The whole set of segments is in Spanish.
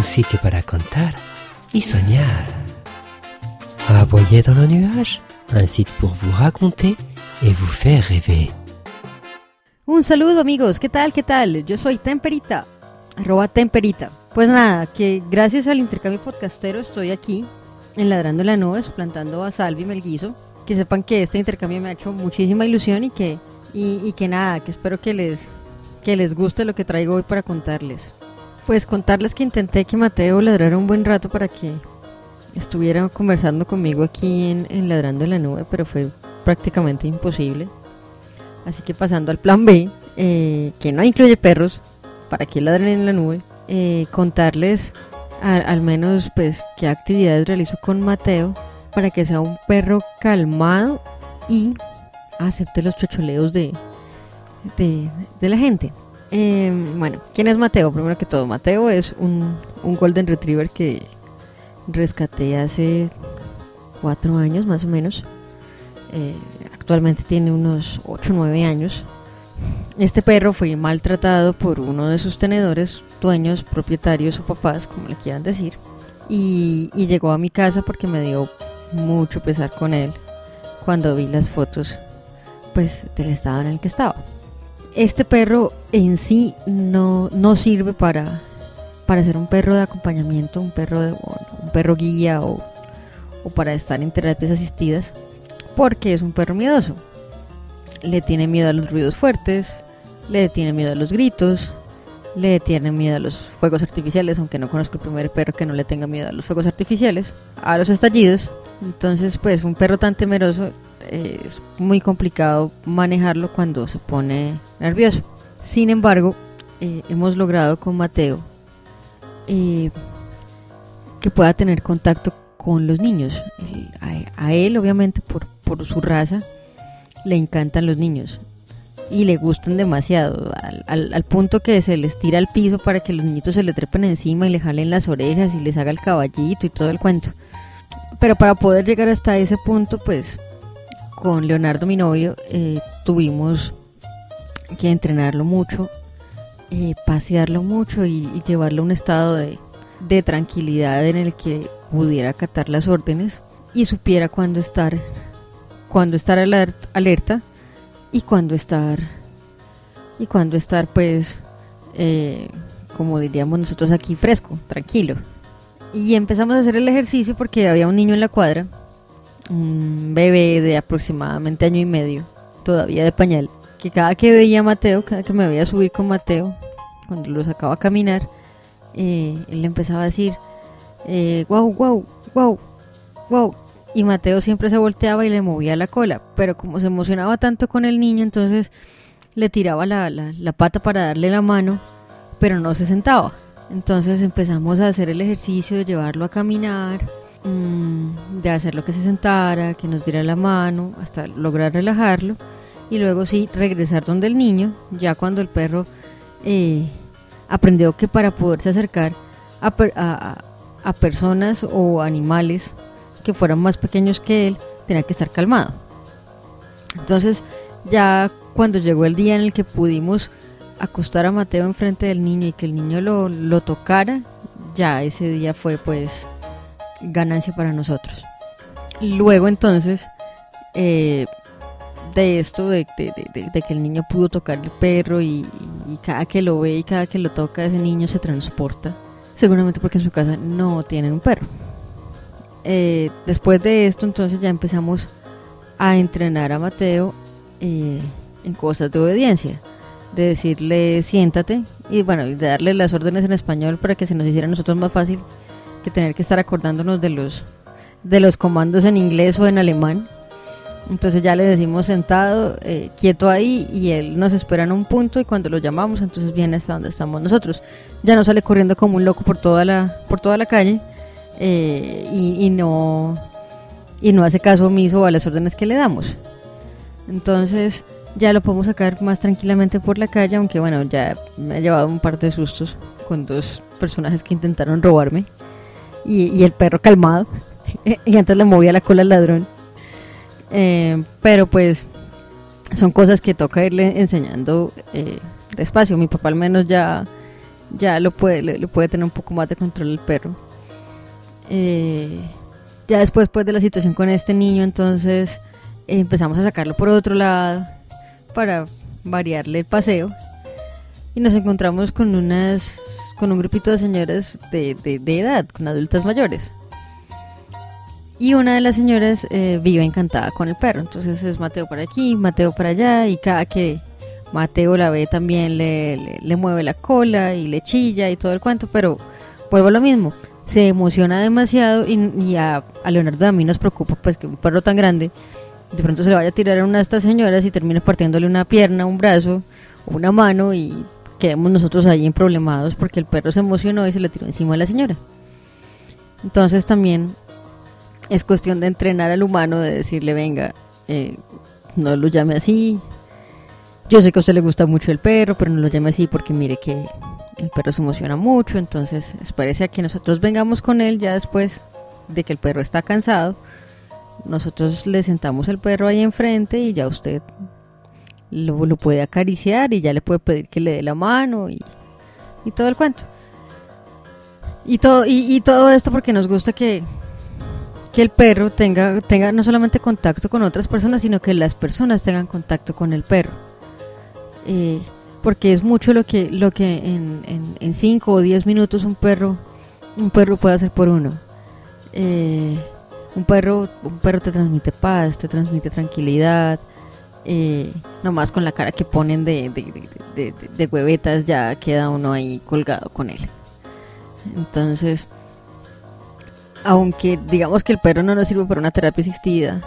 Un sitio para contar y soñar. Aboyez dans le nuage. Un site pour vous raconter et vous faire rêver. Un saludo amigos, ¿qué tal? ¿Qué tal? Yo soy Temperita, arroba Temperita. Pues nada, que gracias al intercambio podcastero estoy aquí en Ladrando la Nube, suplantando a Salvi Melguizo. Que sepan que este intercambio me ha hecho muchísima ilusión y que, y, y que nada, que espero que les, que les guste lo que traigo hoy para contarles. Pues contarles que intenté que Mateo ladrara un buen rato para que estuviera conversando conmigo aquí en, Ladrando en la Nube, pero fue prácticamente imposible. Así que pasando al plan B, eh, que no incluye perros, para que ladren en la nube, eh, contarles al menos pues qué actividades realizo con Mateo para que sea un perro calmado y acepte los chocholeos de, de la gente. Eh, bueno, ¿quién es Mateo? Primero que todo, Mateo es un, un Golden Retriever que rescaté hace cuatro años más o menos. Eh, actualmente tiene unos 8 o 9 años. Este perro fue maltratado por uno de sus tenedores, dueños, propietarios o papás, como le quieran decir. Y, y llegó a mi casa porque me dio mucho pesar con él cuando vi las fotos pues del estado en el que estaba. Este perro en sí no, no sirve para, para ser un perro de acompañamiento, un perro, de, un perro guía o, o para estar en terapias asistidas porque es un perro miedoso. Le tiene miedo a los ruidos fuertes, le tiene miedo a los gritos, le tiene miedo a los fuegos artificiales, aunque no conozco el primer perro que no le tenga miedo a los fuegos artificiales, a los estallidos. Entonces, pues un perro tan temeroso es muy complicado manejarlo cuando se pone nervioso. Sin embargo, eh, hemos logrado con Mateo eh, que pueda tener contacto con los niños. A, él, obviamente, por, por su raza, le encantan los niños y le gustan demasiado, al, al- al punto que se les tira al piso para que los niñitos se le trepen encima y le jalen las orejas y les haga el caballito y todo el cuento. Pero para poder llegar hasta ese punto, pues con Leonardo, mi novio, eh, tuvimos que entrenarlo mucho, eh, pasearlo mucho y, llevarlo a un estado de, tranquilidad en el que pudiera acatar las órdenes y supiera cuándo estar, cuándo estar alert- alerta y cuándo estar y cuándo estar pues eh, como diríamos nosotros aquí fresco, tranquilo. Y empezamos a hacer el ejercicio porque había un niño en la cuadra, un bebé de aproximadamente año y medio, todavía de pañal, que cada que veía a Mateo, cada que me veía subir con Mateo, cuando lo sacaba a caminar, eh, él empezaba a decir, eh, wow, wow, wow, wow. Y Mateo siempre se volteaba y le movía la cola, pero como se emocionaba tanto con el niño, entonces le tiraba la, la, la pata para darle la mano, pero no se sentaba. Entonces empezamos a hacer el ejercicio de llevarlo a caminar, de hacer lo que se sentara, que nos diera la mano, hasta lograr relajarlo. Y luego sí, regresar donde el niño, ya cuando el perro eh, aprendió que para poderse acercar a- a- a personas o animales que fueran más pequeños que él, tenía que estar calmado. Entonces, ya cuando llegó el día en el que pudimos acostar a Mateo enfrente del niño y que el niño lo, lo tocara, ya ese día fue pues ganancia para nosotros. Luego entonces, eh, de esto, de, que el niño pudo tocar el perro y, cada que lo ve y cada que lo toca ese niño se transporta, seguramente porque en su casa no tienen un perro. Eh, después de esto entonces ya empezamos a entrenar a Mateo eh, en cosas de obediencia, de decirle siéntate y bueno, y darle las órdenes en español para que se nos hiciera a nosotros más fácil que tener que estar acordándonos de los de los comandos en inglés o en alemán. Entonces ya le decimos sentado, eh, quieto ahí y él nos espera en un punto y cuando lo llamamos entonces viene hasta donde estamos nosotros. Ya no sale corriendo como un loco por toda la por toda la calle eh, y, no y no hace caso omiso a las órdenes que le damos. Entonces ya lo podemos sacar más tranquilamente por la calle, aunque bueno, ya me ha llevado un par de sustos con dos personajes que intentaron robarme y, y el perro calmado y antes le movía la cola al ladrón. Eh, pero pues son cosas que toca irle enseñando eh, despacio. Mi papá al menos ya, ya lo puede, le, puede tener un poco más de control el perro. Eh, ya después pues, de la situación con este niño, entonces empezamos a sacarlo por otro lado para variarle el paseo. Y nos encontramos con unas con un grupito de señoras de, de- edad, con adultas mayores. Y una de las señoras eh, vive encantada con el perro. Entonces es Mateo para aquí, Mateo para allá. Y cada que Mateo la ve también le, le- mueve la cola y le chilla y todo el cuento. Pero vuelvo a lo mismo. Se emociona demasiado y, y a, a Leonardo a mí nos preocupa pues que un perro tan grande de pronto se le vaya a tirar a una de estas señoras y termine partiéndole una pierna, un brazo una mano y quedemos nosotros ahí emproblemados porque el perro se emocionó y se le tiró encima a la señora. Entonces también es cuestión de entrenar al humano, de decirle, venga, eh, no lo llame así. Yo sé que a usted le gusta mucho el perro, pero no lo llame así porque mire que el perro se emociona mucho. Entonces, espérese a que nosotros vengamos con él ya después de que el perro está cansado. Nosotros le sentamos el perro ahí enfrente y ya usted lo, lo puede acariciar y ya le puede pedir que le dé la mano y, y todo el cuento. Y todo, y, y todo esto porque nos gusta que, que el perro tenga, tenga no solamente contacto con otras personas, sino que las personas tengan contacto con el perro. Eh, porque es mucho lo que, lo que en, en, en cinco o 10 minutos un perro, un perro puede hacer por uno. Eh, un perro, un perro te transmite paz, te transmite tranquilidad. Eh, nomás con la cara que ponen de, de, de- huevetas ya queda uno ahí colgado con él. Entonces, aunque digamos que el perro no nos sirve para una terapia asistida,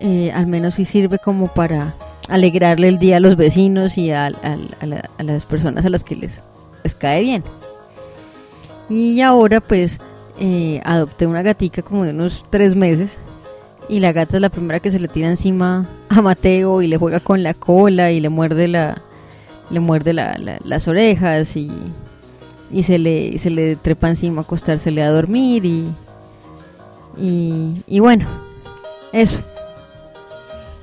eh, al menos sí sirve como para alegrarle el día a los vecinos y a, al- a la- a las personas a las que les, les cae bien. Y ahora pues eh, adopté una gatica como de unos tres meses y la gata es la primera que se le tira encima a Mateo y le juega con la cola y le muerde la le muerde la- la- las orejas y, y se le se le trepa encima a acostársele a dormir y y, y bueno eso.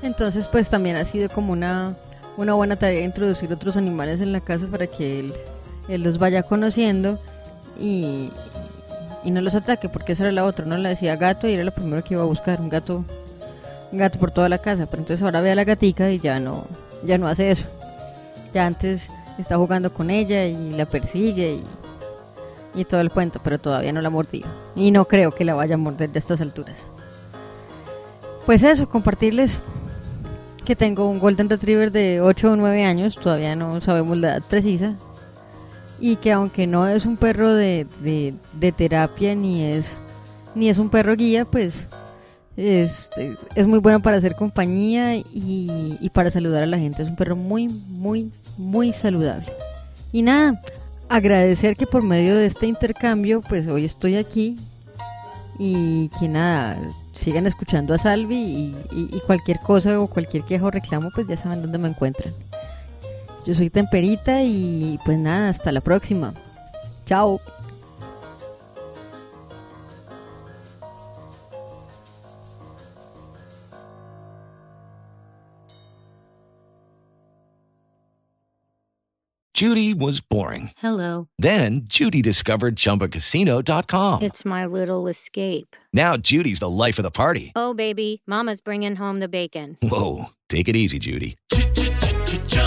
Entonces pues también ha sido como una una buena tarea introducir otros animales en la casa para que él, él los vaya conociendo y, y no los ataque, porque esa era la otra, no le decía gato y era lo primero que iba a buscar, un gato, un gato por toda la casa, pero entonces ahora ve a la gatica y ya no, ya no hace eso. Ya antes está jugando con ella y la persigue y, y todo el cuento, pero todavía no la ha mordido. Y no creo que la vaya a morder de estas alturas. Pues eso, compartirles que tengo un Golden Retriever de 8 o 9 años, todavía no sabemos la edad precisa. Y que aunque no es un perro de, de, terapia ni es, ni es un perro guía, pues es, es, muy bueno para hacer compañía y, para saludar a la gente. Es un perro muy, muy, muy saludable. Y nada, agradecer que por medio de este intercambio, pues hoy estoy aquí y que nada, sigan escuchando a Salvi y- y cualquier cosa o cualquier queja o reclamo, pues ya saben dónde me encuentran. Yo soy Temperita y pues nada, hasta la próxima. Chao. Judy was boring. Hello. Then Judy discovered ChumbaCasino.com. It's my little escape. Now Judy's the life of the party. Oh, baby, Mama's bringing home the bacon. Whoa, take it easy, Judy.